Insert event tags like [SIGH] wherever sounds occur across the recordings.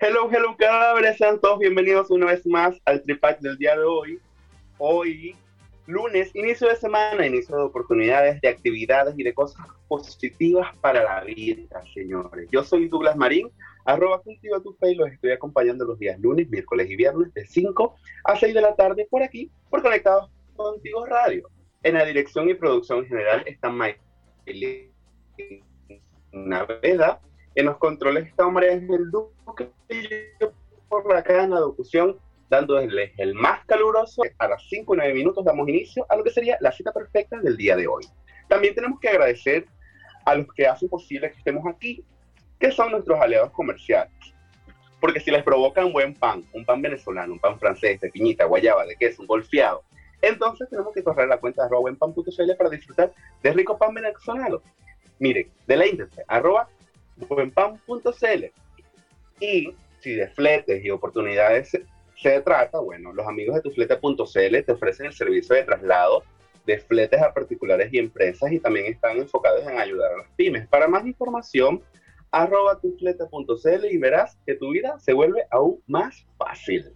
Hello, hello, cadáveres, sean todos bienvenidos una vez más al Tripac del día de hoy. Hoy, lunes, inicio de semana, inicio de oportunidades, de actividades y de cosas positivas para la vida, señores. Yo soy Douglas Marín, arroba cultiva tu fe y los estoy acompañando los días lunes, miércoles y viernes de 5 a 6 de la tarde por aquí, por Conectados Contigo Radio. En la dirección y producción general está Mike Naveda en los controles está María del Duque por la cadena de locución, dándoles el más caluroso. A las 5 y 9 minutos damos inicio a lo que sería la cita perfecta del día de hoy. También tenemos que agradecer a los que hacen posible que estemos aquí, que son nuestros aliados comerciales. Porque si les provoca un buen pan, un pan venezolano, un pan francés, de piñita, guayaba, de queso, un golfeado, entonces tenemos que correr la cuenta de arroba buenpan.cl para disfrutar de rico pan venezolano. Miren, deleítense, arroba buenpan.cl. Y si de fletes y oportunidades se, trata, bueno, los amigos de tuflete.cl te ofrecen el servicio de traslado de fletes a particulares y empresas y también están enfocados en ayudar a las pymes. Para más información, arroba tuflete.cl y verás que tu vida se vuelve aún más fácil.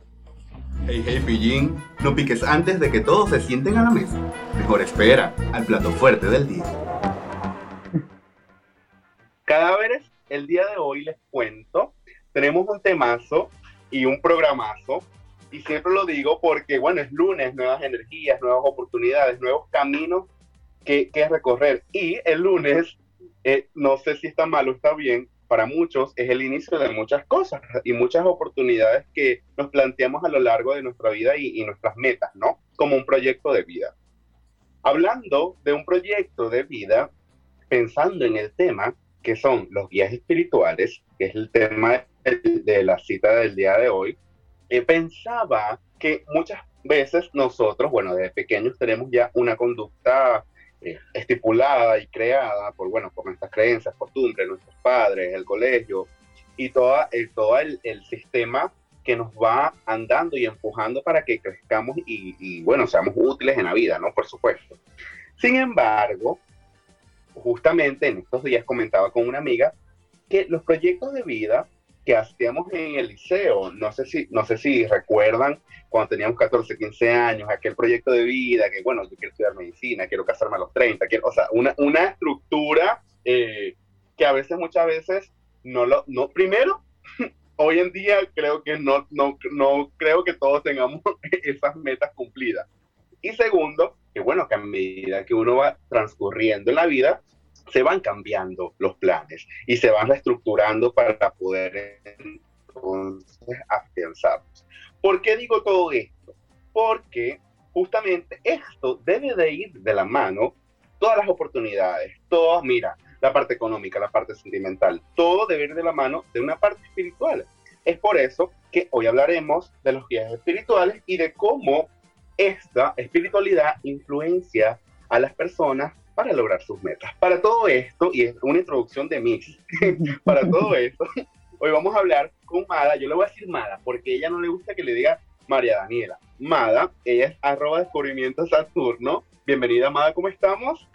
Hey, hey, pillín, no piques antes de que todos se sienten a la mesa. Mejor espera al plato fuerte del día. Cadáveres el día de hoy les cuento, tenemos un temazo y un programazo, y siempre lo digo porque, bueno, es lunes, nuevas energías, nuevas oportunidades, nuevos caminos que, recorrer. Y el lunes, eh, no sé si está mal o está bien, para muchos es el inicio de muchas cosas y muchas oportunidades que nos planteamos a lo largo de nuestra vida y nuestras metas, ¿no? Como un proyecto de vida. Hablando de un proyecto de vida, pensando en el tema, que son los guías espirituales, que es el tema de, la cita del día de hoy, eh, pensaba que muchas veces nosotros, bueno, desde pequeños tenemos ya una conducta eh, estipulada y creada por, bueno, por nuestras creencias, costumbres, nuestros padres, el colegio y toda, el, todo el, sistema que nos va andando y empujando para que crezcamos y, y, bueno, seamos útiles en la vida, ¿no? Por supuesto. Sin embargo, justamente en estos días comentaba con una amiga que los proyectos de vida que hacíamos en el liceo, no sé si, no sé si recuerdan cuando teníamos 14, 15 años, aquel proyecto de vida, que bueno, yo quiero estudiar medicina, quiero casarme a los 30, quiero, o sea, una, una estructura eh, que a veces, muchas veces, no lo, no, primero, [LAUGHS] hoy en día creo que no, no, no creo que todos tengamos [LAUGHS] esas metas cumplidas. Y segundo, que bueno, que a medida que uno va transcurriendo en la vida, se van cambiando los planes y se van reestructurando para poder entonces afianzarlos. ¿Por qué digo todo esto? Porque justamente esto debe de ir de la mano, todas las oportunidades, todas, mira, la parte económica, la parte sentimental, todo debe ir de la mano de una parte espiritual. Es por eso que hoy hablaremos de los guías espirituales y de cómo esta espiritualidad influencia a las personas para lograr sus metas. Para todo esto, y es una introducción de mí, [LAUGHS] para todo esto, hoy vamos a hablar con Mada. Yo le voy a decir Mada porque ella no le gusta que le diga María Daniela. Mada, ella es arroba descubrimiento Saturno. Bienvenida, Mada, ¿cómo estamos?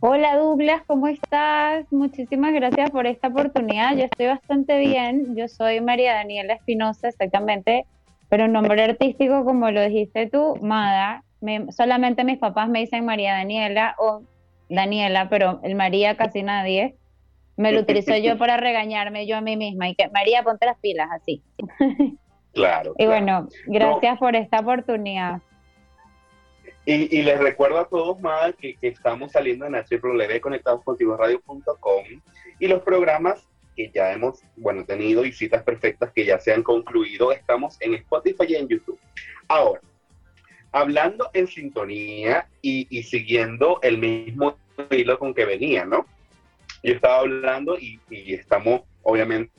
Hola Douglas, ¿cómo estás? Muchísimas gracias por esta oportunidad. Yo estoy bastante bien. Yo soy María Daniela Espinosa, exactamente pero nombre artístico, como lo dijiste tú, Mada, solamente mis papás me dicen María Daniela o Daniela, pero el María casi nadie. Me lo utilizo yo [LAUGHS] para regañarme yo a mí misma y que María, ponte las pilas así. [LAUGHS] Claro. y bueno, gracias por esta oportunidad. Y, les recuerdo a todos, Mada, que, que estamos saliendo en www.conectadoscontigoradio.com y los programas que ya hemos, bueno, tenido y citas perfectas que ya se han concluido. Estamos en Spotify y en YouTube. Ahora, hablando en sintonía y, siguiendo el mismo hilo con que venía, ¿no? Yo estaba hablando y, estamos, obviamente,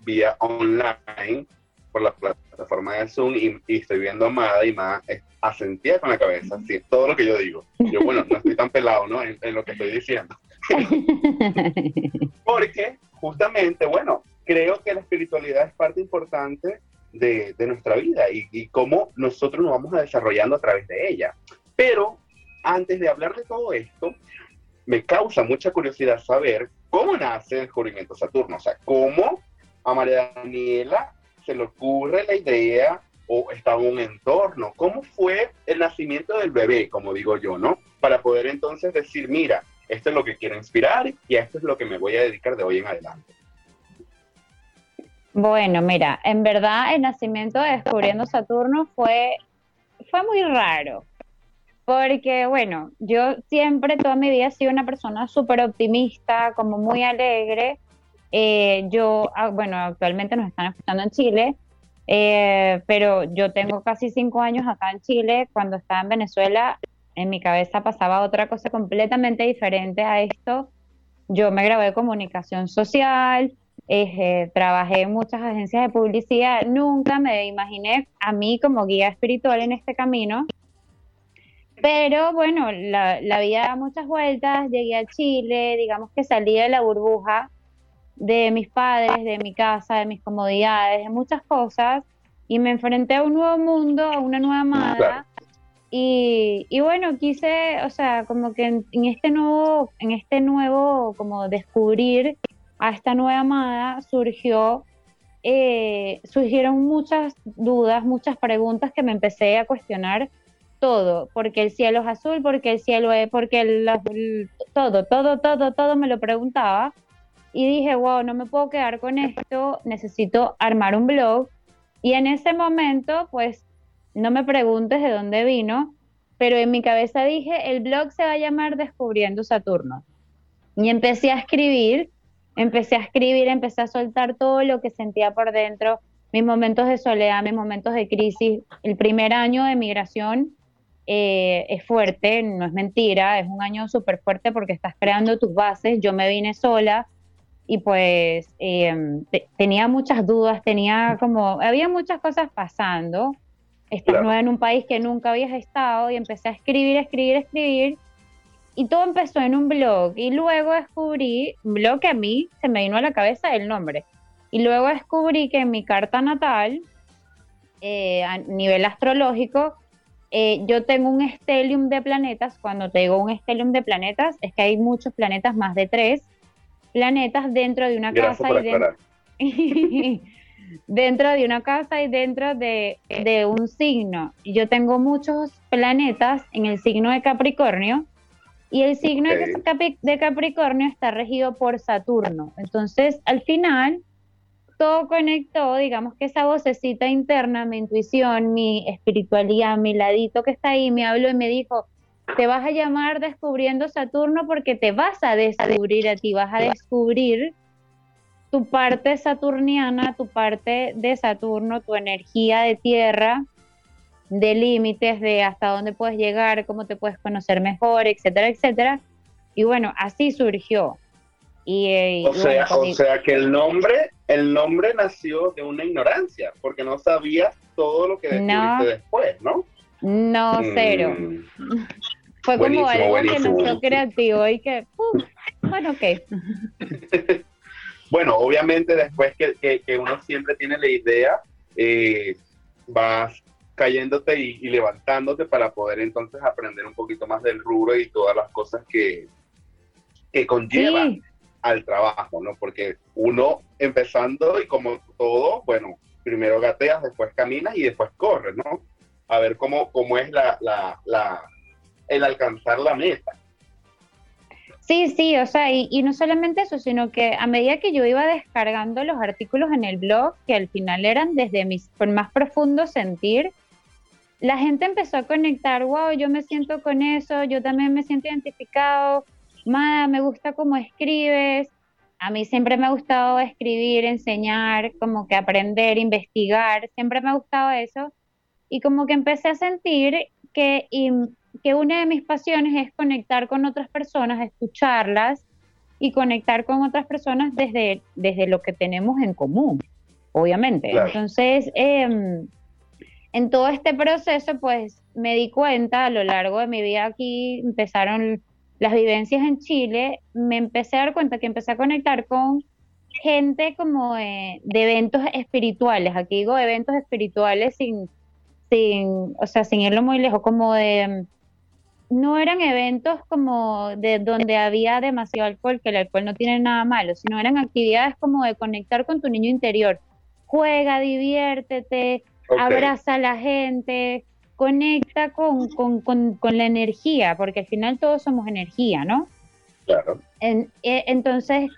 vía online por la plataforma de Zoom y, estoy viendo a Amada y Amada asentía con la cabeza, así, todo lo que yo digo. Yo, bueno, no estoy tan pelado, ¿no? En, lo que estoy diciendo. [LAUGHS] Porque justamente, bueno, creo que la espiritualidad es parte importante de, nuestra vida y, cómo nosotros nos vamos a desarrollando a través de ella. Pero antes de hablar de todo esto, me causa mucha curiosidad saber cómo nace el descubrimiento Saturno, o sea, cómo a María Daniela se le ocurre la idea o está en un entorno, cómo fue el nacimiento del bebé, como digo yo, ¿no? Para poder entonces decir, mira, esto es lo que quiero inspirar y esto es lo que me voy a dedicar de hoy en adelante. Bueno, mira, en verdad el nacimiento de Descubriendo Saturno fue, fue muy raro, porque bueno, yo siempre, toda mi vida he sido una persona súper optimista, como muy alegre. Eh, yo, ah, bueno, actualmente nos están escuchando en Chile, eh, pero yo tengo casi cinco años acá en Chile. Cuando estaba en Venezuela, en mi cabeza pasaba otra cosa completamente diferente a esto. Yo me gradué de comunicación social, eh, trabajé en muchas agencias de publicidad, nunca me imaginé a mí como guía espiritual en este camino. Pero bueno, la, la vida da muchas vueltas, llegué a Chile, digamos que salí de la burbuja de mis padres, de mi casa, de mis comodidades, de muchas cosas, y me enfrenté a un nuevo mundo, a una nueva amada. Y, y, bueno, quise, o sea, como que en, este nuevo, en este nuevo, como descubrir a esta nueva amada, surgió, eh, surgieron muchas dudas, muchas preguntas que me empecé a cuestionar todo, porque el cielo es azul, porque el cielo es, porque el, todo, todo, todo, todo me lo preguntaba y dije, wow, no me puedo quedar con esto, necesito armar un blog. Y en ese momento, pues, no me preguntes de dónde vino, pero en mi cabeza dije, el blog se va a llamar Descubriendo Saturno. Y empecé a escribir, empecé a escribir, empecé a soltar todo lo que sentía por dentro, mis momentos de soledad, mis momentos de crisis. El primer año de migración eh, es fuerte, no es mentira, es un año súper fuerte porque estás creando tus bases. Yo me vine sola, y pues em, tenía muchas dudas, tenía como, había muchas cosas pasando. Estás nueva en un país que nunca habías estado y empecé a escribir, escribir, escribir. Y todo empezó en un blog. Y luego descubrí, un blog que a mí se me vino a la cabeza el nombre. Y luego descubrí que en mi carta natal, eh, a nivel astrológico, eh, yo tengo un estelium de planetas. Cuando te digo un estelium de planetas, es que hay muchos planetas, más de tres planetas dentro de una casa y dentro, [LAUGHS] [LAUGHS] de una casa y dentro de, un signo. Yo tengo muchos planetas en el signo de Capricornio y el signo de Capricornio está regido por Saturno. Entonces, al final, todo conectó, digamos que esa vocecita interna, mi intuición, mi espiritualidad, mi ladito que está ahí, me habló y me dijo, te vas a llamar Descubriendo Saturno porque te vas a descubrir a ti, vas a descubrir tu parte saturniana, tu parte de Saturno, tu energía de tierra, de límites, de hasta dónde puedes llegar, cómo te puedes conocer mejor, etcétera, etcétera. Y bueno, así surgió. Y, eh, o, sea, o sea que el nombre, el nombre nació de una ignorancia, porque no sabías todo lo que descubriste después, ¿no? No, cero. Mm. [LAUGHS] Fue como algo que nació creativo y que, bueno, ok. [LAUGHS] bueno, obviamente después que, uno siempre tiene la idea, eh, vas cayéndote y, levantándote para poder entonces aprender un poquito más del rubro y todas las cosas que, que conllevan al trabajo, ¿no? Porque uno empezando y como todo, bueno, primero gateas, después caminas y después corres, ¿no? A ver cómo, cómo es la, la, la el alcanzar la meta. Sí, sí, o sea, y, no solamente eso, sino que a medida que yo iba descargando los artículos en el blog, que al final eran desde mi más profundo sentir, la gente empezó a conectar, wow, yo me siento con eso, yo también me siento identificado, Mada, me gusta cómo escribes, a mí siempre me ha gustado escribir, enseñar, como que aprender, investigar, siempre me ha gustado eso, y como que empecé a sentir que que una de mis pasiones es conectar con otras personas, escucharlas y conectar con otras personas desde, desde lo que tenemos en común, obviamente. Entonces, em, en todo este proceso, pues me di cuenta a lo largo de mi vida aquí, empezaron las vivencias en Chile, me empecé a dar cuenta que empecé a conectar con gente como de, eventos espirituales, aquí digo eventos espirituales sin, sin, o sea, sin irlo muy lejos, como de, no eran eventos como de donde había demasiado alcohol, que el alcohol no tiene nada malo, sino eran actividades como de conectar con tu niño interior. Juega, diviértete, abraza a la gente, conecta con, con, con, la energía, porque al final todos somos energía, ¿no? Claro. En, eh, entonces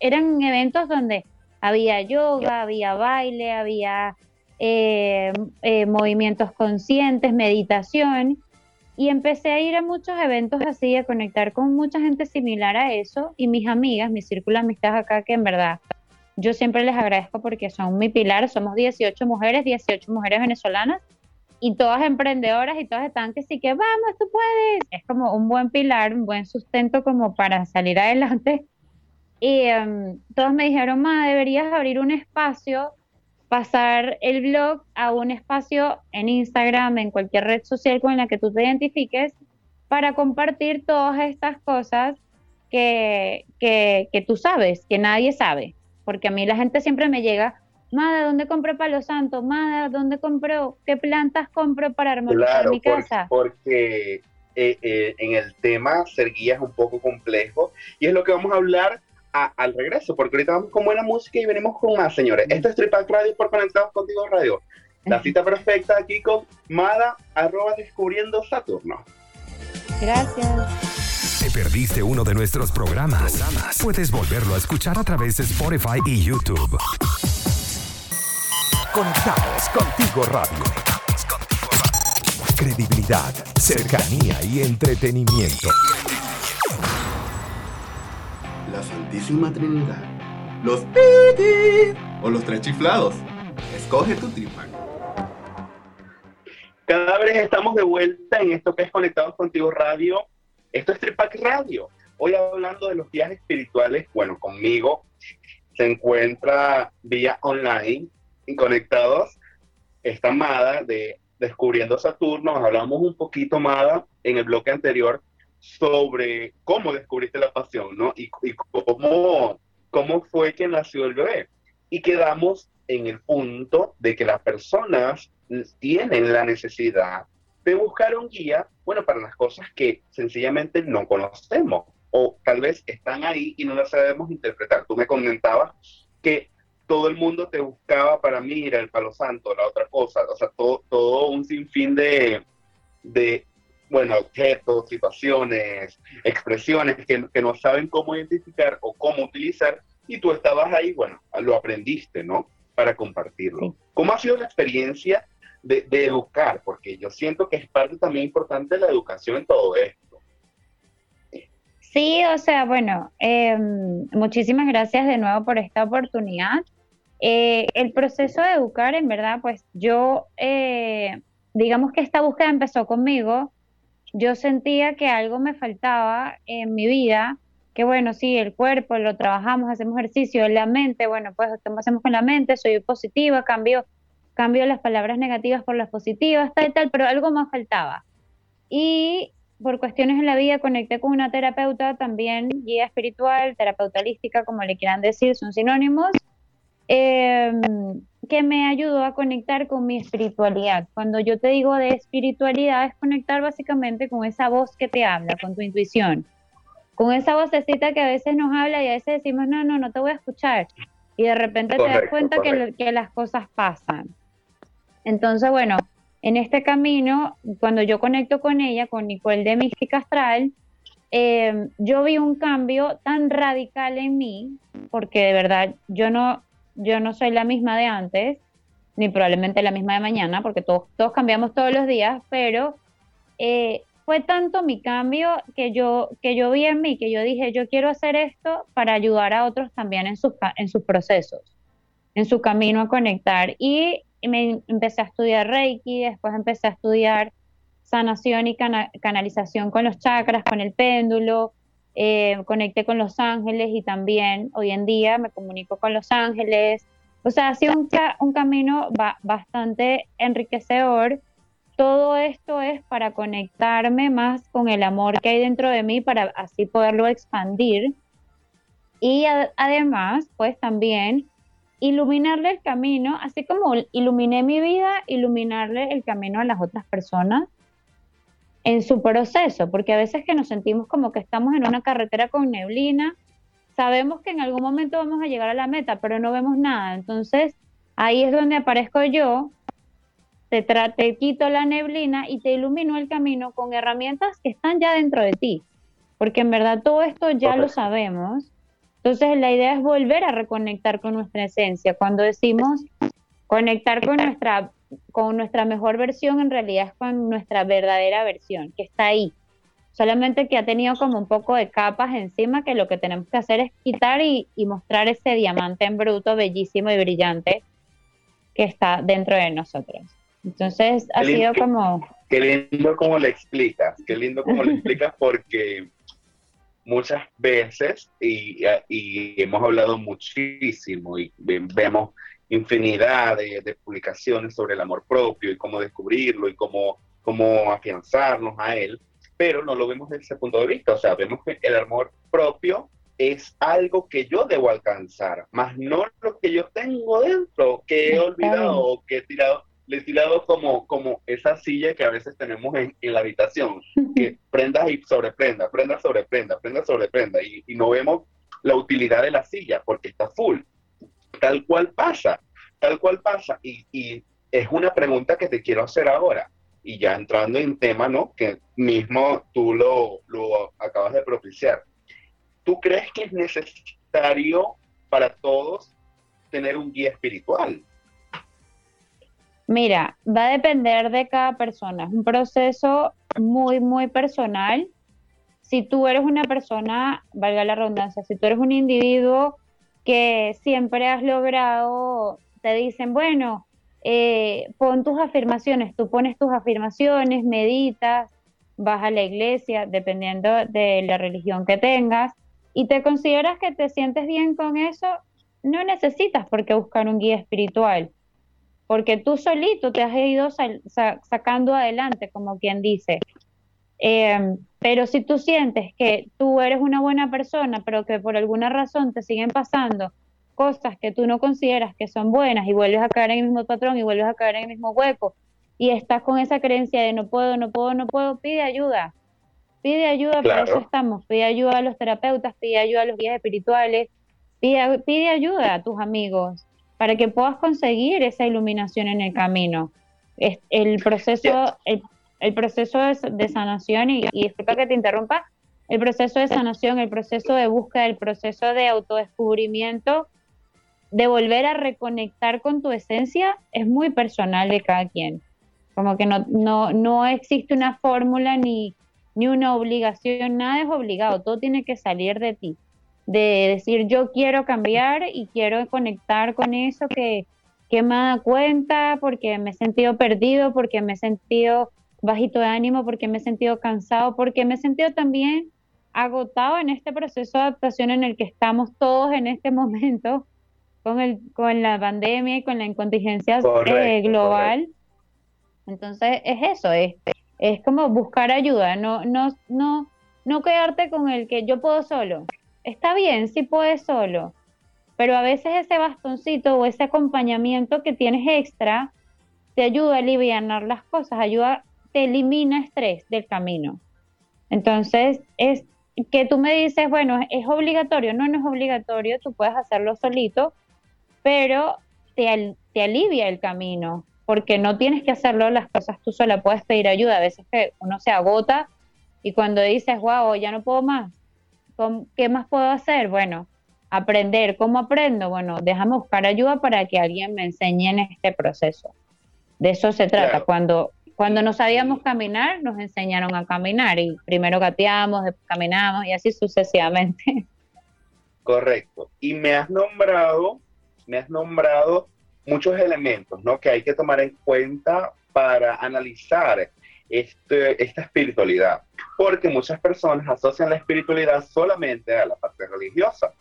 eran eventos donde había yoga, había baile, había eh, eh, movimientos conscientes, meditación, y empecé a ir a muchos eventos así, a conectar con mucha gente similar a eso, y mis amigas, mi círculo de amistades acá, que en verdad yo siempre les agradezco porque son mi pilar, somos 18 mujeres, 18 mujeres venezolanas, y todas emprendedoras y todas están que sí que vamos, tú puedes. Es como un buen pilar, un buen sustento como para salir adelante. Y um, todos me dijeron, ma, deberías abrir un espacio, pasar el blog a un espacio en Instagram, en cualquier red social con la que tú te identifiques, para compartir todas estas cosas que, que, que tú sabes, que nadie sabe. Porque a mí la gente siempre me llega, Mada, ¿dónde compro palo santo? Mada, ¿dónde compro? ¿Qué plantas compro para armonizar mi casa? Porque eh, eh, en el tema ser guía es un poco complejo y es lo que vamos a hablar al regreso, porque ahorita vamos con buena música y venimos con más, señores. Esto es Tripac Radio por Conectados Contigo Radio. La cita perfecta aquí con Mada, arroba descubriendo Saturno. Gracias. ¿Te perdiste uno de nuestros programas? Puedes volverlo a escuchar a través de Spotify y YouTube. Conectados contigo radio. Credibilidad, cercanía y entretenimiento. Santísima Trinidad. Los pitis o los tres chiflados. Escoge tu tripa. Cada vez estamos de vuelta en esto que es Conectados Contigo Radio. Esto es Tripac Radio. Hoy hablando de los viajes espirituales, bueno, conmigo se encuentra vía online conectados esta Mada de Descubriendo Saturno. Hablamos un poquito, Mada, en el bloque anterior sobre cómo descubriste la pasión, ¿no? Y, cómo, cómo fue que nació el bebé. Y quedamos en el punto de que las personas tienen la necesidad de buscar un guía, bueno, para las cosas que sencillamente no conocemos o tal vez están ahí y no las sabemos interpretar. Tú me comentabas que todo el mundo te buscaba para mí, el palo santo, la otra cosa, o sea, todo, todo un sinfín de, de, bueno, objetos, situaciones, expresiones que, que no saben cómo identificar o cómo utilizar, y tú estabas ahí, bueno, lo aprendiste, ¿no? Para compartirlo. ¿Cómo ha sido la experiencia de, de, educar? Porque yo siento que es parte también importante de la educación en todo esto. Sí, o sea, bueno, em, muchísimas gracias de nuevo por esta oportunidad. Eh, el proceso de educar, en verdad, pues yo, eh, digamos que esta búsqueda empezó conmigo, yo sentía que algo me faltaba en mi vida, que bueno, sí, el cuerpo lo trabajamos, hacemos ejercicio, la mente, bueno, pues ¿qué hacemos con la mente? Soy positiva, cambio, cambio las palabras negativas por las positivas, tal, tal, pero algo más faltaba. Y por cuestiones en la vida conecté con una terapeuta también, guía espiritual, terapeuta holística, como le quieran decir, son sinónimos, Em, que me ayudó a conectar con mi espiritualidad. Cuando yo te digo de espiritualidad es conectar básicamente con esa voz que te habla, con tu intuición, con esa vocecita que a veces nos habla y a veces decimos, no, no, no te voy a escuchar. Y de repente te das cuenta que, que las cosas pasan. Entonces, bueno, en este camino, cuando yo conecto con ella, con Nicole de Mística Astral, em, yo vi un cambio tan radical en mí, porque de verdad yo no, yo no soy la misma de antes, ni probablemente la misma de mañana, porque todos, todos cambiamos todos los días, pero eh, fue tanto mi cambio que yo, que yo vi en mí, que yo dije, yo quiero hacer esto para ayudar a otros también en sus, en sus procesos, en su camino a conectar. Y me empecé a estudiar Reiki, después empecé a estudiar sanación y canalización con los chakras, con el péndulo, eh, conecté con los ángeles y también hoy en día me comunico con los ángeles. O sea, ha sido un, un camino bastante enriquecedor. Todo esto es para conectarme más con el amor que hay dentro de mí para así poderlo expandir. Y además, pues también iluminarle el camino, así como iluminé mi vida, iluminarle el camino a las otras personas en su proceso, porque a veces que nos sentimos como que estamos en una carretera con neblina, sabemos que en algún momento vamos a llegar a la meta, pero no vemos nada. Entonces, ahí es donde aparezco yo, te, te quito la neblina y te ilumino el camino con herramientas que están ya dentro de ti, porque en verdad todo esto ya lo sabemos. Entonces, la idea es volver a reconectar con nuestra esencia. Cuando decimos conectar con nuestra con nuestra mejor versión, en realidad es con nuestra verdadera versión, que está ahí. Solamente que ha tenido como un poco de capas encima que lo que tenemos que hacer es quitar y, mostrar ese diamante en bruto, bellísimo y brillante que está dentro de nosotros. Entonces ha sido como... Qué lindo como le explicas, qué lindo como le explicas porque muchas veces, y, y hemos hablado muchísimo y vemos infinidad de, publicaciones sobre el amor propio y cómo descubrirlo y cómo, cómo afianzarnos a él, pero no lo vemos desde ese punto de vista. O sea, vemos que el amor propio es algo que yo debo alcanzar, más no lo que yo tengo dentro, que he olvidado o que he tirado, le he tirado como, como esa silla que a veces tenemos en, la habitación, [LAUGHS] que prendas y sobreprenda, prenda sobre prenda, prenda sobre prenda, y, y no vemos la utilidad de la silla porque está full tal cual pasa, tal cual pasa. Y, es una pregunta que te quiero hacer ahora. Y ya entrando en tema, ¿no? Que mismo tú lo, lo acabas de propiciar. ¿Tú crees que es necesario para todos tener un guía espiritual? Mira, va a depender de cada persona. Es un proceso muy, muy personal. Si tú eres una persona, valga la redundancia, si tú eres un individuo que siempre has logrado, te dicen, bueno, eh, pon tus afirmaciones, tú pones tus afirmaciones, meditas, vas a la iglesia, dependiendo de la religión que tengas, y te consideras que te sientes bien con eso, no necesitas por qué buscar un guía espiritual, porque tú solito te has ido sacando adelante, como quien dice. Em, pero si tú sientes que tú eres una buena persona, pero que por alguna razón te siguen pasando cosas que tú no consideras que son buenas y vuelves a caer en el mismo patrón y vuelves a caer en el mismo hueco y estás con esa creencia de no puedo, no puedo, no puedo, pide ayuda. Pide ayuda, para eso estamos. Pide ayuda a los terapeutas, pide ayuda a los guías espirituales, pide, pide ayuda a tus amigos para que puedas conseguir esa iluminación en el camino. Es, el proceso, el proceso de, sanación, y, y disculpa que te interrumpa, el proceso de sanación, el proceso de búsqueda, el proceso de autodescubrimiento, de volver a reconectar con tu esencia, es muy personal de cada quien. Como que no, no, no existe una fórmula ni, ni una obligación, nada es obligado, todo tiene que salir de ti. De decir, yo quiero cambiar y quiero conectar con eso que, que me da cuenta, porque me he sentido perdido, porque me he sentido bajito de ánimo, porque me he sentido cansado, porque me he sentido también agotado en este proceso de adaptación en el que estamos todos en este [LAUGHS] momento con, el, con la pandemia y con la incontingencia eh, global. Entonces es eso, es, es como buscar ayuda, no, no, no, no quedarte con el que yo puedo solo. Está bien, sí puedes solo, pero a veces ese bastoncito o ese acompañamiento que tienes extra te ayuda a aliviar las cosas, ayuda te elimina estrés del camino. Entonces, es que tú me dices, bueno, es obligatorio, no, no es obligatorio, tú puedes hacerlo solito, pero te, te alivia el camino, porque no tienes que hacerlo las cosas tú sola, puedes pedir ayuda, a veces que uno se agota y cuando dices, wow, ya no puedo más, ¿qué más puedo hacer? Bueno, aprender, ¿cómo aprendo? Bueno, déjame buscar ayuda para que alguien me enseñe en este proceso. De eso se trata, cuando cuando no sabíamos caminar, nos enseñaron a caminar y primero gateamos, caminamos y así sucesivamente. Correcto. Y me has nombrado, me has nombrado muchos elementos, ¿no? Que hay que tomar en cuenta para analizar este, esta espiritualidad, porque muchas personas asocian la espiritualidad solamente a la parte religiosa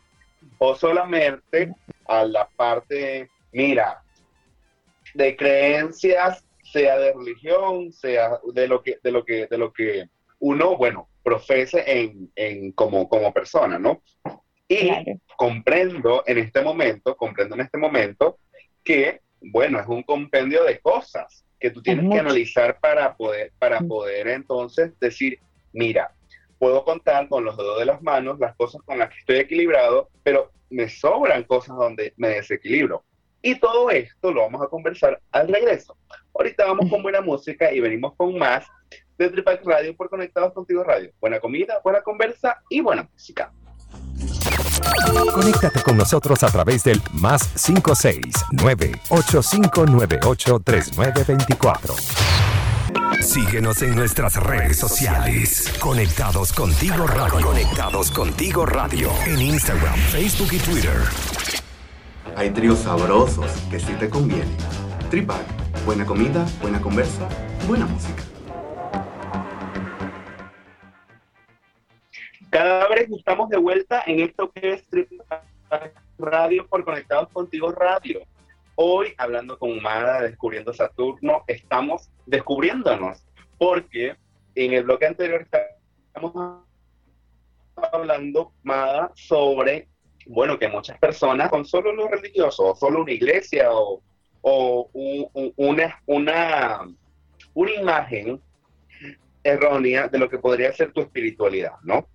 o solamente a la parte, mira, de creencias, sea de religión, sea de lo que, de lo que, de lo que uno, bueno, profese en, en como, como persona, ¿no? Y comprendo en este momento, comprendo en este momento que, bueno, es un compendio de cosas que tú tienes que analizar para poder, para poder entonces decir, mira, puedo contar con los dedos de las manos las cosas con las que estoy equilibrado, pero me sobran cosas donde me desequilibro. Y todo esto lo vamos a conversar al regreso. Ahorita vamos con buena música y venimos con más de Tripac Radio por Conectados Contigo Radio. Buena comida, buena conversa y buena música. Conéctate con nosotros a través del más 569-8598-3924. Síguenos en nuestras redes sociales. Conectados contigo radio. Conectados contigo radio. En Instagram, Facebook y Twitter. Hay tríos sabrosos que sí te convienen. Tripac, buena comida, buena conversa, buena música. Cada vez estamos de vuelta en esto que es Radio por Conectados Contigo Radio. Hoy, hablando con Mada, descubriendo Saturno, estamos descubriéndonos, porque en el bloque anterior estamos hablando, Mada, sobre, bueno, que muchas personas con solo lo religioso, o solo una iglesia, o, una, una, una imagen errónea de lo que podría ser tu espiritualidad, ¿no?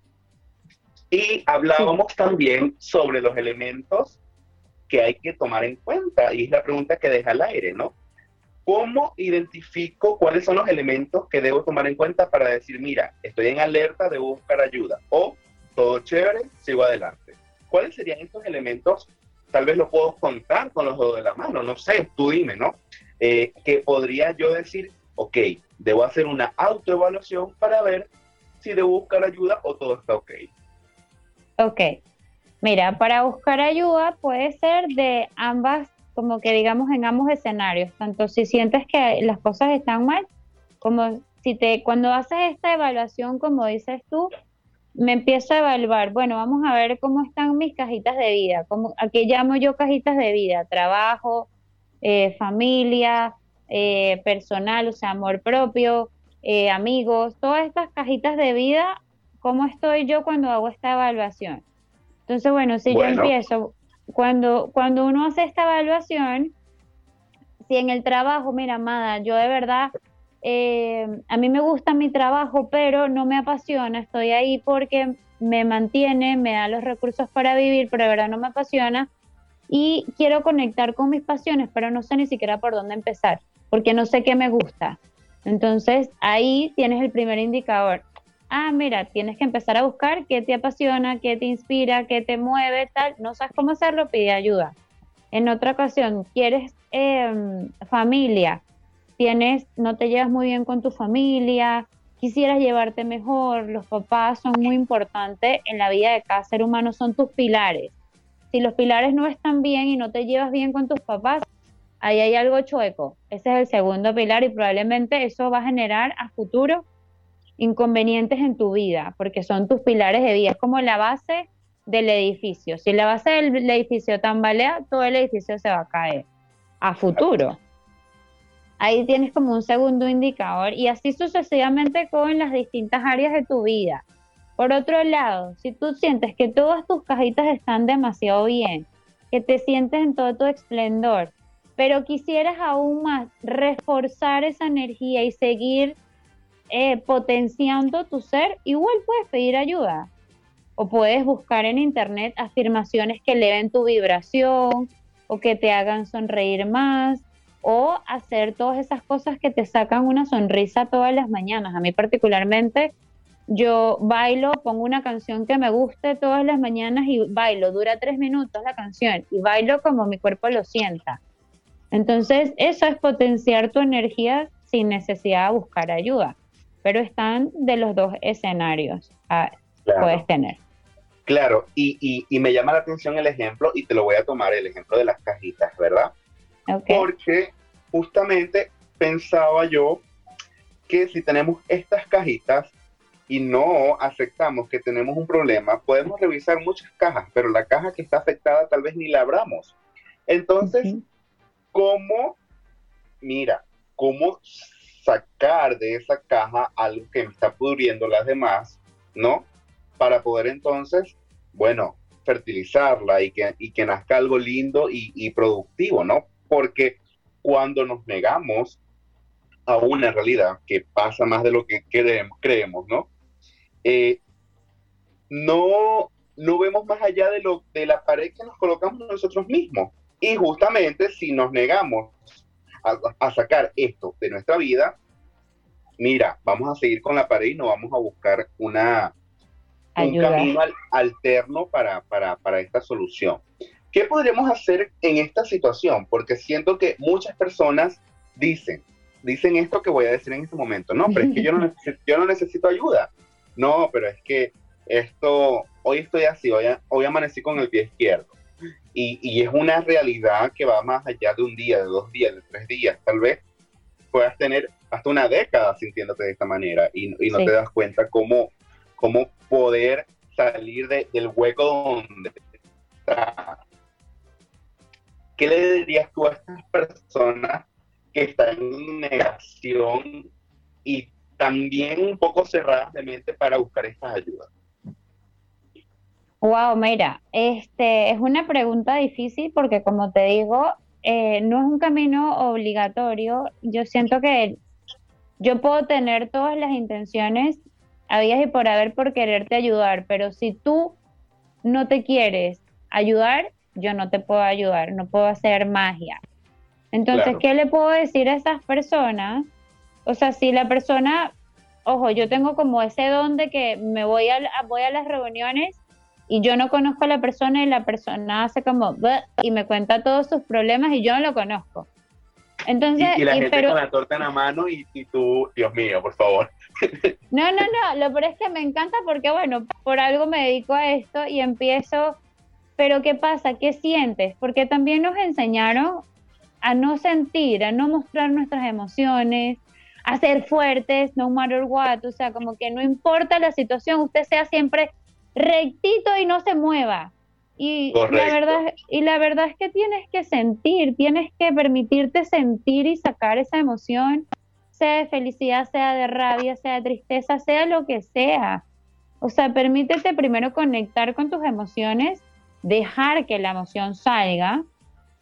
Y hablábamos también sobre los elementos que hay que tomar en cuenta, y es la pregunta que deja al aire, ¿no? ¿Cómo identifico cuáles son los elementos que debo tomar en cuenta para decir, mira, estoy en alerta, debo buscar ayuda? O, todo chévere, sigo adelante. ¿Cuáles serían estos elementos? Tal vez lo puedo contar con los dedos de la mano, no sé, tú dime, ¿no? Eh, que podría yo decir, ok, debo hacer una autoevaluación para ver si debo buscar ayuda o todo está ok. Ok, mira, para buscar ayuda puede ser de ambas, como que digamos en ambos escenarios, tanto si sientes que las cosas están mal, como si te, cuando haces esta evaluación, como dices tú, me empiezo a evaluar, bueno, vamos a ver cómo están mis cajitas de vida, como, ¿a qué llamo yo cajitas de vida? Trabajo, eh, familia, eh, personal, o sea, amor propio, eh, amigos, todas estas cajitas de vida ¿Cómo estoy yo cuando hago esta evaluación? Entonces, bueno, si yo empiezo, cuando, cuando uno hace esta evaluación, si en el trabajo, mira, amada, yo de verdad, eh, a mí me gusta mi trabajo, pero no me apasiona, estoy ahí porque me mantiene, me da los recursos para vivir, pero de verdad no me apasiona y quiero conectar con mis pasiones, pero no sé ni siquiera por dónde empezar, porque no sé qué me gusta. Entonces ahí tienes el primer indicador ah, mira, tienes que empezar a buscar qué te apasiona, qué te inspira, qué te mueve, tal, no sabes cómo hacerlo, pide ayuda. En otra ocasión, quieres em, familia, tienes, no te llevas muy bien con tu familia, quisieras llevarte mejor, los papás son muy importantes en la vida de cada ser humano, son tus pilares. Si los pilares no están bien y no te llevas bien con tus papás, ahí hay algo chueco. Ese es el segundo pilar y probablemente eso va a generar a futuro inconvenientes en tu vida, porque son tus pilares de vida, es como la base del edificio. Si la base del edificio tambalea, todo el edificio se va a caer a futuro. Ahí tienes como un segundo indicador y así sucesivamente con las distintas áreas de tu vida. Por otro lado, si tú sientes que todas tus cajitas están demasiado bien, que te sientes en todo tu esplendor, pero quisieras aún más reforzar esa energía y seguir eh, potenciando tu ser, igual puedes pedir ayuda. O puedes buscar en internet afirmaciones que eleven tu vibración o que te hagan sonreír más o hacer todas esas cosas que te sacan una sonrisa todas las mañanas. A mí particularmente, yo bailo, pongo una canción que me guste todas las mañanas y bailo, dura tres minutos la canción y bailo como mi cuerpo lo sienta. Entonces, eso es potenciar tu energía sin necesidad de buscar ayuda pero están de los dos escenarios. Ah, puedes tener. Claro, y, y, me llama la atención el ejemplo, y te lo voy a tomar, el ejemplo de las cajitas, Porque justamente pensaba yo que si tenemos estas cajitas y no aceptamos que tenemos un problema, podemos revisar muchas cajas, pero la caja que está afectada tal vez ni la abramos. Entonces, ¿cómo, mira, cómo sacar de esa caja algo que me está pudriendo las demás, ¿no? Para poder entonces, bueno, fertilizarla y que, y que nazca algo lindo y, y productivo, ¿no? Porque cuando nos negamos a una realidad que pasa más de lo que creemos, creemos ¿no? Eh, no, no vemos más allá de, lo, de la pared que nos colocamos nosotros mismos. Y justamente si nos negamos a, sacar esto de nuestra vida, mira, vamos a seguir con la pared y no vamos a buscar una, un camino alterno para, para, para esta solución. ¿Qué podríamos hacer en esta situación? Porque siento que muchas personas dicen, dicen esto que voy a decir en este momento, no, pero es que yo no [LAUGHS] necesito, yo no necesito ayuda. No, pero es que esto, hoy estoy así, hoy, hoy amanecí con el pie izquierdo. Y, y, es una realidad que va más allá de un día, de dos días, de tres días. Tal vez puedas tener hasta una década sintiéndote de esta manera y, y no te das cuenta cómo, cómo poder salir de, del hueco donde está. ¿Qué le dirías tú a estas personas que están en negación y también un poco cerradas de mente para buscar estas ayudas? Wow, mira, este es una pregunta difícil porque como te digo, eh, no es un camino obligatorio. Yo siento que yo puedo tener todas las intenciones habías y por haber por quererte ayudar, pero si tú no te quieres ayudar, yo no te puedo ayudar, no puedo hacer magia. Entonces, ¿qué le puedo decir a esas personas? O sea, si la persona, ojo, yo tengo como ese don de que me voy a, voy a las reuniones y yo no conozco a la persona y la persona hace como y me cuenta todos sus problemas y yo no lo conozco. Entonces, y, la gente con la torta en la mano y, y, tú, Dios mío, por favor. No, no, no, lo peor es que me encanta porque, bueno, por algo me dedico a esto y empiezo, pero ¿qué pasa? ¿Qué sientes? Porque también nos enseñaron a no sentir, a no mostrar nuestras emociones, a ser fuertes, no matter what, o sea, como que no importa la situación, usted sea siempre rectito y no se mueva. Y la, verdad, y la verdad es que tienes que sentir, tienes que permitirte sentir y sacar esa emoción, sea de felicidad, sea de rabia, sea de tristeza, sea lo que sea. O sea, permítete primero conectar con tus emociones, dejar que la emoción salga,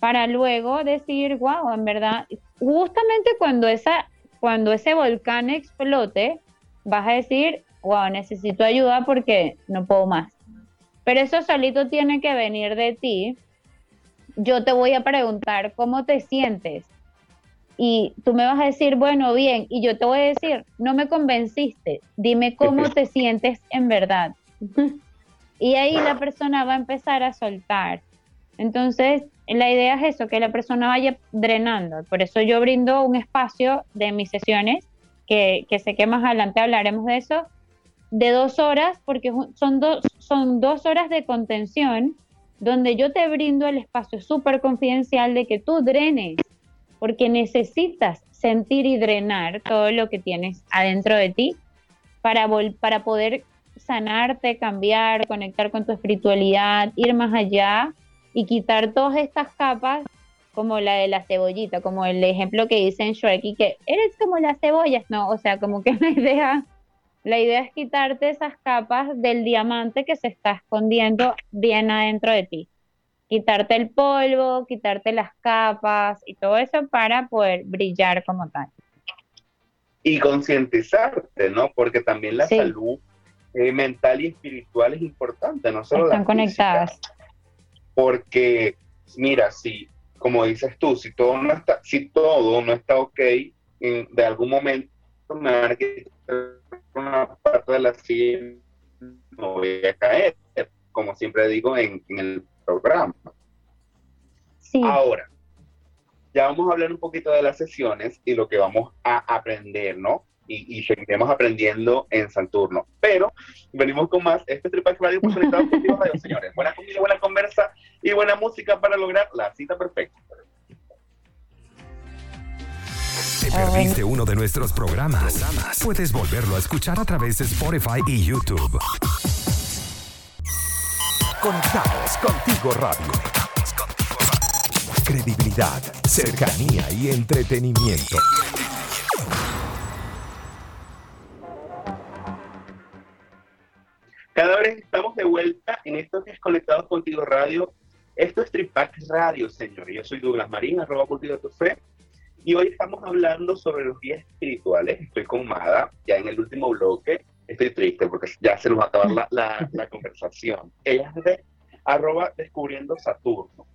para luego decir, wow, en verdad, justamente cuando, esa, cuando ese volcán explote, vas a decir, wow, necesito ayuda porque no puedo más. Pero eso solito tiene que venir de ti. Yo te voy a preguntar cómo te sientes. Y tú me vas a decir, bueno, bien. Y yo te voy a decir, no me convenciste. Dime cómo te sientes en verdad. [LAUGHS] y ahí la persona va a empezar a soltar. Entonces, la idea es eso, que la persona vaya drenando. Por eso yo brindo un espacio de mis sesiones, que, que sé que más adelante hablaremos de eso, de dos horas, porque son, dos son dos horas de contención donde yo te brindo el espacio súper confidencial de que tú drenes, porque necesitas sentir y drenar todo lo que tienes adentro de ti para, para poder sanarte, cambiar, conectar con tu espiritualidad, ir más allá y quitar todas estas capas como la de la cebollita, como el ejemplo que dice en Shrek y que eres como las cebollas, no, o sea, como que [LAUGHS] la idea la idea es quitarte esas capas del diamante que se está escondiendo bien adentro de ti. Quitarte el polvo, quitarte las capas y todo eso para poder brillar como tal. Y concientizarte, ¿no? Porque también la salud eh, mental y espiritual es importante, no solo Están conectadas. Porque, mira, si, como dices tú, si todo no está, si todo no está ok, de algún momento me van a una parte de la silla no voy a caer, como siempre digo en, el programa. Ahora, ya vamos a hablar un poquito de las sesiones y lo que vamos a aprender, ¿no? Y, y seguiremos aprendiendo en Saturno. Pero venimos con más. Este es Tripax Radio por Radio, señores. Buena comida, buena conversa y buena música para lograr la cita perfecta. ¿Te perdiste uno de nuestros programas? Puedes volverlo a escuchar a través de Spotify y YouTube. Conectados contigo radio. Credibilidad, cercanía y entretenimiento. Estos Desconectados Contigo Radio. Esto es Tripac Radio, señor. Yo soy Douglas Marín, arroba cultivo tu fe. Y hoy estamos hablando sobre los guías espirituales. Estoy con Mada, ya en el último bloque. Estoy triste porque ya se nos va a acabar la, la, la conversación. Ella es de arroba descubriendo Saturno.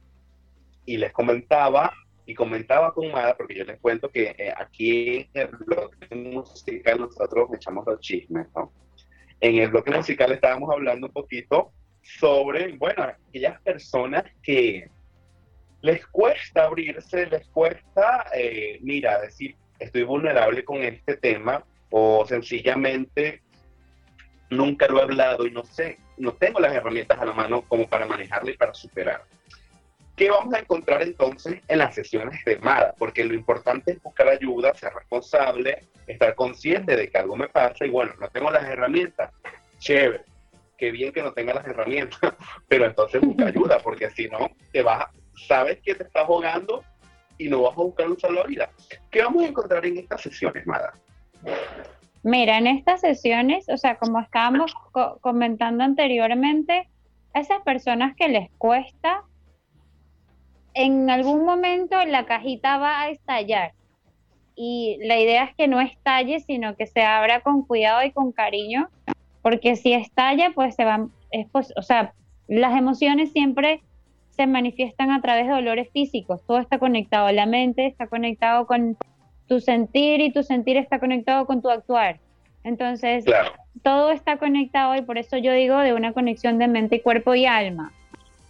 Y les comentaba, y comentaba con Mada, porque yo les cuento que eh, aquí en el bloque musical nosotros echamos los chismes, ¿no? En el bloque musical estábamos hablando un poquito sobre, bueno, aquellas personas que les cuesta abrirse, les cuesta, eh, mira, decir, estoy vulnerable con este tema, o sencillamente nunca lo he hablado y no sé, no tengo las herramientas a la mano como para manejarlo y para superar. ¿Qué vamos a encontrar entonces en las sesiones de MADA? Porque lo importante es buscar ayuda, ser responsable, estar consciente de que algo me pasa y bueno, no tengo las herramientas. Chévere, qué bien que no tenga las herramientas, [LAUGHS] pero entonces busca ayuda, porque si no, te vas, sabes que te estás ahogando y no vas a buscar un salvavidas. ¿Qué vamos a encontrar en estas sesiones, Mada? Mira, en estas sesiones, o sea, como estábamos co comentando anteriormente, a esas personas que les cuesta, en algún momento la cajita va a estallar. Y la idea es que no estalle, sino que se abra con cuidado y con cariño, porque si estalla, pues se van, es, pues, o sea, las emociones siempre se manifiestan a través de dolores físicos, todo está conectado, la mente está conectado con tu sentir y tu sentir está conectado con tu actuar. Entonces, Claro, todo está conectado y por eso yo digo de una conexión de mente, cuerpo y alma.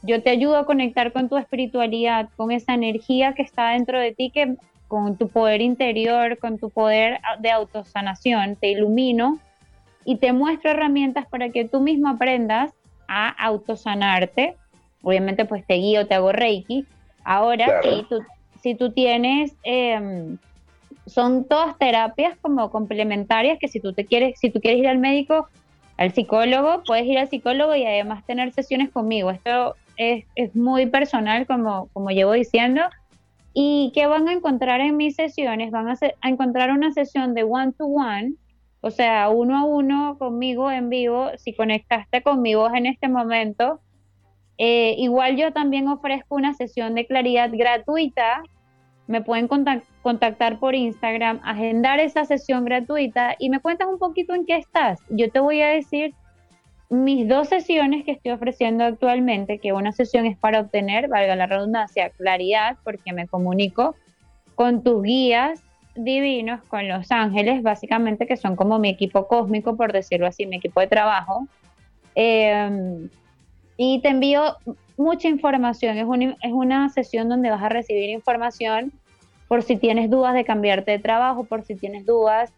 Yo te ayudo a conectar con tu espiritualidad, con esa energía que está dentro de ti, que con tu poder interior, con tu poder de autosanación, te ilumino y te muestro herramientas para que tú mismo aprendas a autosanarte. Obviamente, pues te guío, te hago reiki. Ahora, Claro. si, tú, si tú tienes, em, son todas terapias como complementarias que si tú te quieres, si tú quieres ir al médico, al psicólogo, puedes ir al psicólogo y además tener sesiones conmigo. Esto es, es muy personal, como, como llevo diciendo. ¿Y qué van a encontrar en mis sesiones? Van a, se- a encontrar una sesión de one-to-one, o sea, uno a uno conmigo en vivo, si conectaste con mi voz en este momento. Eh, igual yo también ofrezco una sesión de claridad gratuita. Me pueden contac- contactar por Instagram, agendar esa sesión gratuita y me cuentas un poquito en qué estás. Yo te voy a decir mis dos sesiones que estoy ofreciendo actualmente, que una sesión es para obtener, valga la redundancia, claridad, porque me comunico con tus guías divinos, con los ángeles, básicamente, que son como mi equipo cósmico, por decirlo así, mi equipo de trabajo. Eh, y te envío mucha información. Es una, es una sesión donde vas a recibir información por si tienes dudas de cambiarte de trabajo, por si tienes dudas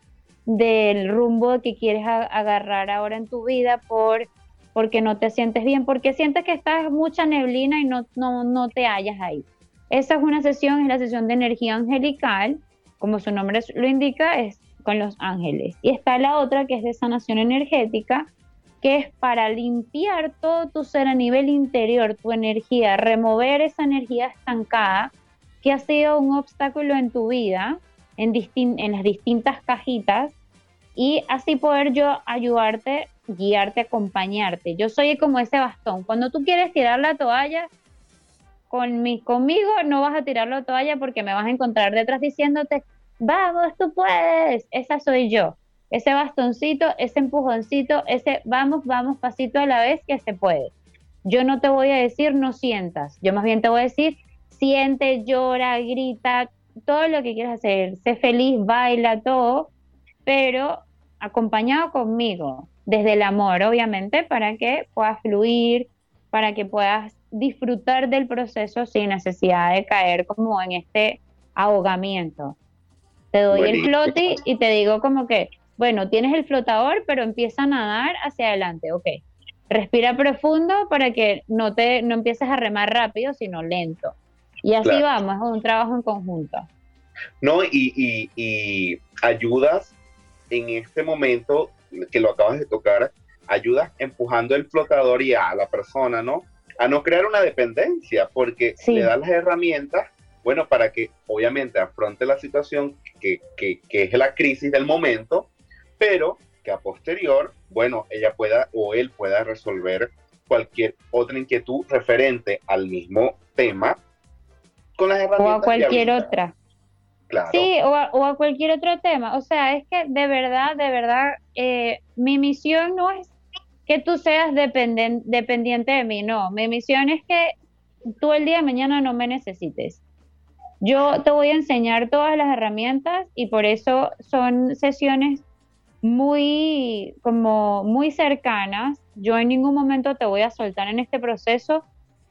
del rumbo que quieres agarrar ahora en tu vida, por porque no te sientes bien, porque sientes que estás mucha neblina y no, no, no te hallas ahí. Esa es una sesión, es la sesión de energía angelical, como su nombre lo indica, es con los ángeles. Y está la otra que es de sanación energética, que es para limpiar todo tu ser a nivel interior, tu energía, remover esa energía estancada que ha sido un obstáculo en tu vida, en, en las distintas cajitas, y así poder yo ayudarte, guiarte, acompañarte. Yo soy como ese bastón. Cuando tú quieres tirar la toalla, con mi, conmigo no vas a tirar la toalla porque me vas a encontrar detrás diciéndote, vamos, tú puedes. Esa soy yo. Ese bastoncito, ese empujoncito, ese vamos, vamos, pasito a la vez que se puede. Yo no te voy a decir no sientas, yo más bien te voy a decir siente, llora, grita, todo lo que quieras hacer, sé feliz, baila, todo, pero acompañado conmigo, desde el amor, obviamente, para que puedas fluir, para que puedas disfrutar del proceso sin necesidad de caer como en este ahogamiento. Te doy el floti y te digo como que, bueno, tienes el flotador, pero empieza a nadar hacia adelante, ok. Respira profundo para que no te no empieces a remar rápido, sino lento. Y así Claro. vamos, es un trabajo en conjunto. No, y, y ayudas en este momento que lo acabas de tocar, ayudas empujando el flotador y a la persona, ¿no? A no crear una dependencia, porque le das las herramientas, bueno, para que obviamente afronte la situación que, que, que es la crisis del momento, pero que a posterior, bueno, ella pueda o él pueda resolver cualquier otra inquietud referente al mismo tema con las herramientas. O a cualquier otra. Sí, o a, cualquier otro tema. O sea, es que de verdad, de verdad, eh, mi misión no es que tú seas dependiente de mí, no. Mi misión es que tú el día de mañana no me necesites. Yo te voy a enseñar todas las herramientas y por eso son sesiones muy como muy cercanas. Yo en ningún momento te voy a soltar en este proceso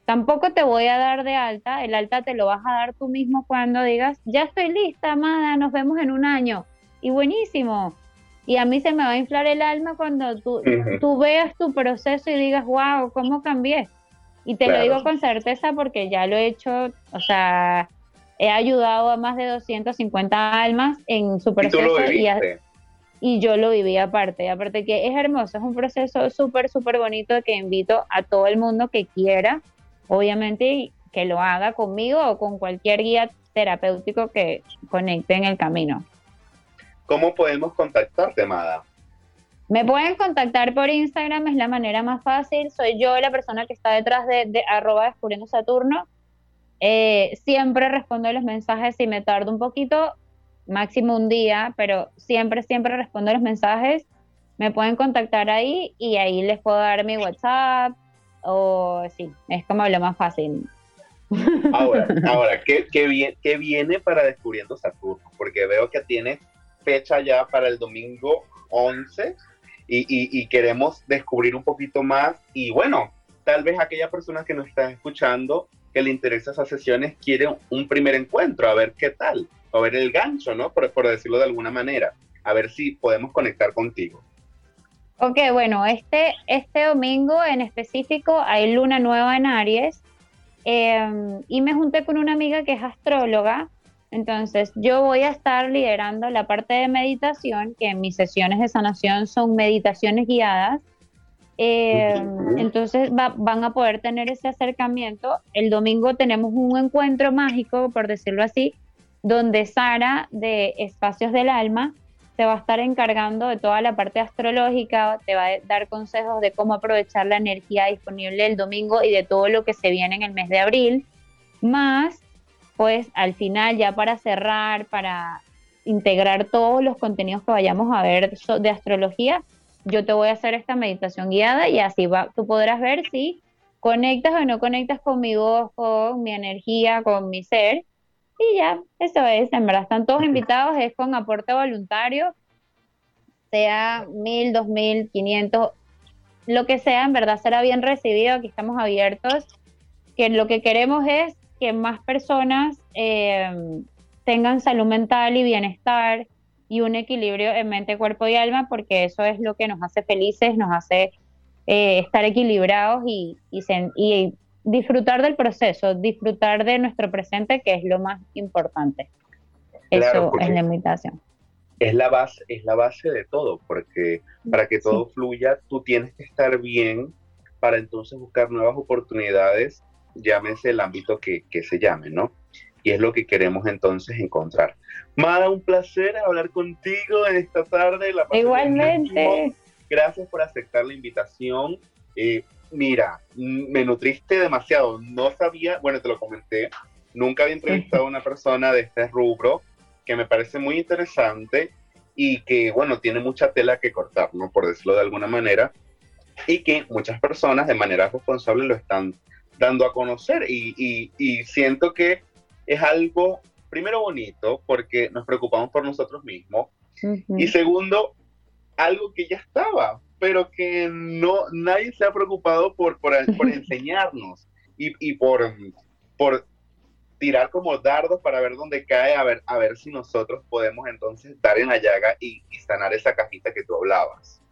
Tampoco te voy a dar de alta, el alta te lo vas a dar tú mismo cuando digas, ya estoy lista, amada, nos vemos en un año. Y buenísimo. Y a mí se me va a inflar el alma cuando tú, tú veas tu proceso y digas, wow, ¿cómo cambié? Y te lo digo con certeza porque ya lo he hecho, o sea, he ayudado a más de 250 almas en su proceso y, y, yo lo viví aparte. Aparte que es hermoso, es un proceso súper, súper bonito que invito a todo el mundo que quiera obviamente que lo haga conmigo o con cualquier guía terapéutico que conecte en el camino. ¿Cómo podemos contactarte, Mada? Me pueden contactar por Instagram, es la manera más fácil. Soy yo la persona que está detrás de, de arroba descubriendo Saturno. Eh, siempre respondo los mensajes si me tardo un poquito, máximo un día, pero siempre, siempre respondo los mensajes. Me pueden contactar ahí y ahí les puedo dar mi WhatsApp, o sí, es como lo más fácil. Ahora, [LAUGHS] ahora ¿qué, qué, viene para Descubriendo Saturno? Porque veo que tiene fecha ya para el domingo 11 y, queremos descubrir un poquito más. Y bueno, tal vez aquella persona que nos está escuchando que le interesa esas sesiones quiere un primer encuentro, a ver qué tal, a ver el gancho, ¿no? Por, por decirlo de alguna manera, a ver si podemos conectar contigo. Ok, bueno, este, este domingo en específico hay luna nueva en Aries em, y me junté con una amiga que es astróloga, entonces yo voy a estar liderando la parte de meditación, que en mis sesiones de sanación son meditaciones guiadas. Em, entonces van a poder tener ese acercamiento. El domingo tenemos un encuentro mágico, por decirlo así, donde Sara de Espacios del Alma se va a estar encargando de toda la parte astrológica, te va a dar consejos de cómo aprovechar la energía disponible el domingo y de todo lo que se viene en el mes de abril, más pues al final ya para cerrar, para integrar todos los contenidos que vayamos a ver de astrología, yo te voy a hacer esta meditación guiada y así va, tú podrás ver si conectas o no conectas conmigo, con mi energía, con mi ser. Y ya, eso es, en verdad están todos invitados, es con aporte voluntario, sea mil, dos mil, quinientos, lo que sea, en verdad será bien recibido, aquí estamos abiertos, que lo que queremos es que más personas eh, tengan salud mental y bienestar y un equilibrio en mente, cuerpo y alma, porque eso es lo que nos hace felices, nos hace eh, estar equilibrados y, y, y disfrutar del proceso, disfrutar de nuestro presente, que es lo más importante. Eso es la invitación. Es la base, es la base de todo, porque para que todo fluya, tú tienes que estar bien para entonces buscar nuevas oportunidades, llámese el ámbito que, que se llame, ¿no? Y es lo que queremos entonces encontrar. Mada, un placer hablar contigo en esta tarde. La Igualmente. Gracias por aceptar la invitación. Eh, Mira, me nutriste demasiado. No sabía, bueno, te lo comenté, nunca había entrevistado a una persona de este rubro que me parece muy interesante y que, bueno, tiene mucha tela que cortar, ¿no? Por decirlo de alguna manera, y que muchas personas de manera responsable lo están dando a conocer y, siento que es algo, primero, bonito porque nos preocupamos por nosotros mismos y segundo, algo que ya estaba, pero que no nadie se ha preocupado por, [LAUGHS] por, enseñarnos y, y, por, por tirar como dardos para ver dónde cae, a ver, a ver si nosotros podemos entonces dar en la llaga y, sanar esa cajita que tú hablabas.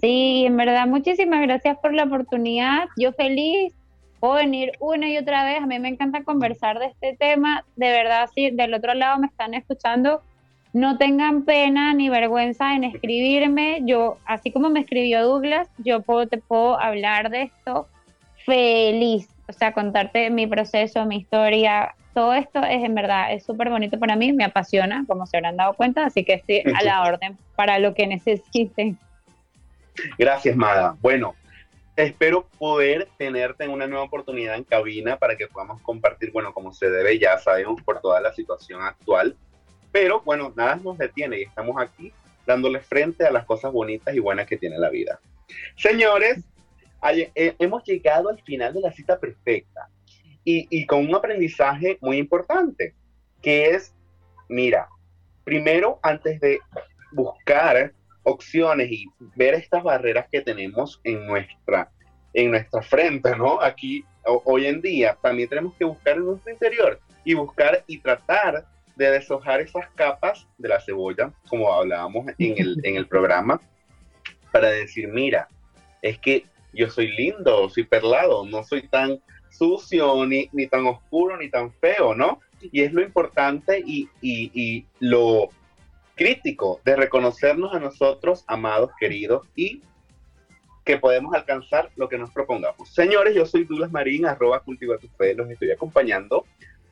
Sí, en verdad, muchísimas gracias por la oportunidad. Yo feliz puedo venir una y otra vez. A mí me encanta conversar de este tema. De verdad, si del otro lado me están escuchando, no tengan pena ni vergüenza en escribirme. Yo, así como me escribió Douglas, yo puedo, te puedo hablar de esto feliz. O sea, contarte mi proceso, mi historia. Todo esto es en verdad, es súper bonito para mí, me apasiona, como se habrán dado cuenta, así que estoy a la [LAUGHS] orden para lo que necesiten. Gracias, Mada. Bueno, espero poder tenerte en una nueva oportunidad en cabina para que podamos compartir, bueno, como se debe, ya sabemos por toda la situación actual, pero bueno, nada nos detiene y estamos aquí dándole frente a las cosas bonitas y buenas que tiene la vida. Señores, eh, hemos llegado al final de la cita perfecta y, y con un aprendizaje muy importante, que es, mira, primero antes de buscar opciones y ver estas barreras que tenemos en nuestra, en nuestra frente, ¿no? Aquí, hoy en día, también tenemos que buscar en nuestro interior y buscar y tratar de deshojar esas capas de la cebolla, como hablábamos en el, en el programa, para decir, mira, es que yo soy lindo, soy perlado, no soy tan sucio, ni, ni tan oscuro, ni tan feo, ¿no? Y es lo importante y, y, y lo crítico de reconocernos a nosotros, amados, queridos, y que podemos alcanzar lo que nos propongamos. Señores, yo soy Douglas Marín, arroba cultiva tu fe, los estoy acompañando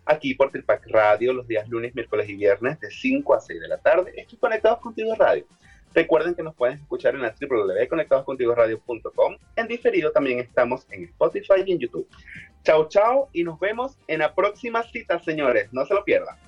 aquí por Tripac Radio los días lunes, miércoles y viernes de 5 a 6 de la tarde. Estoy conectados contigo radio. Recuerden que nos pueden escuchar en la www.conectadoscontigoradio.com. En diferido también estamos en Spotify y en YouTube. Chao, chao y nos vemos en la próxima cita, señores. No se lo pierdan.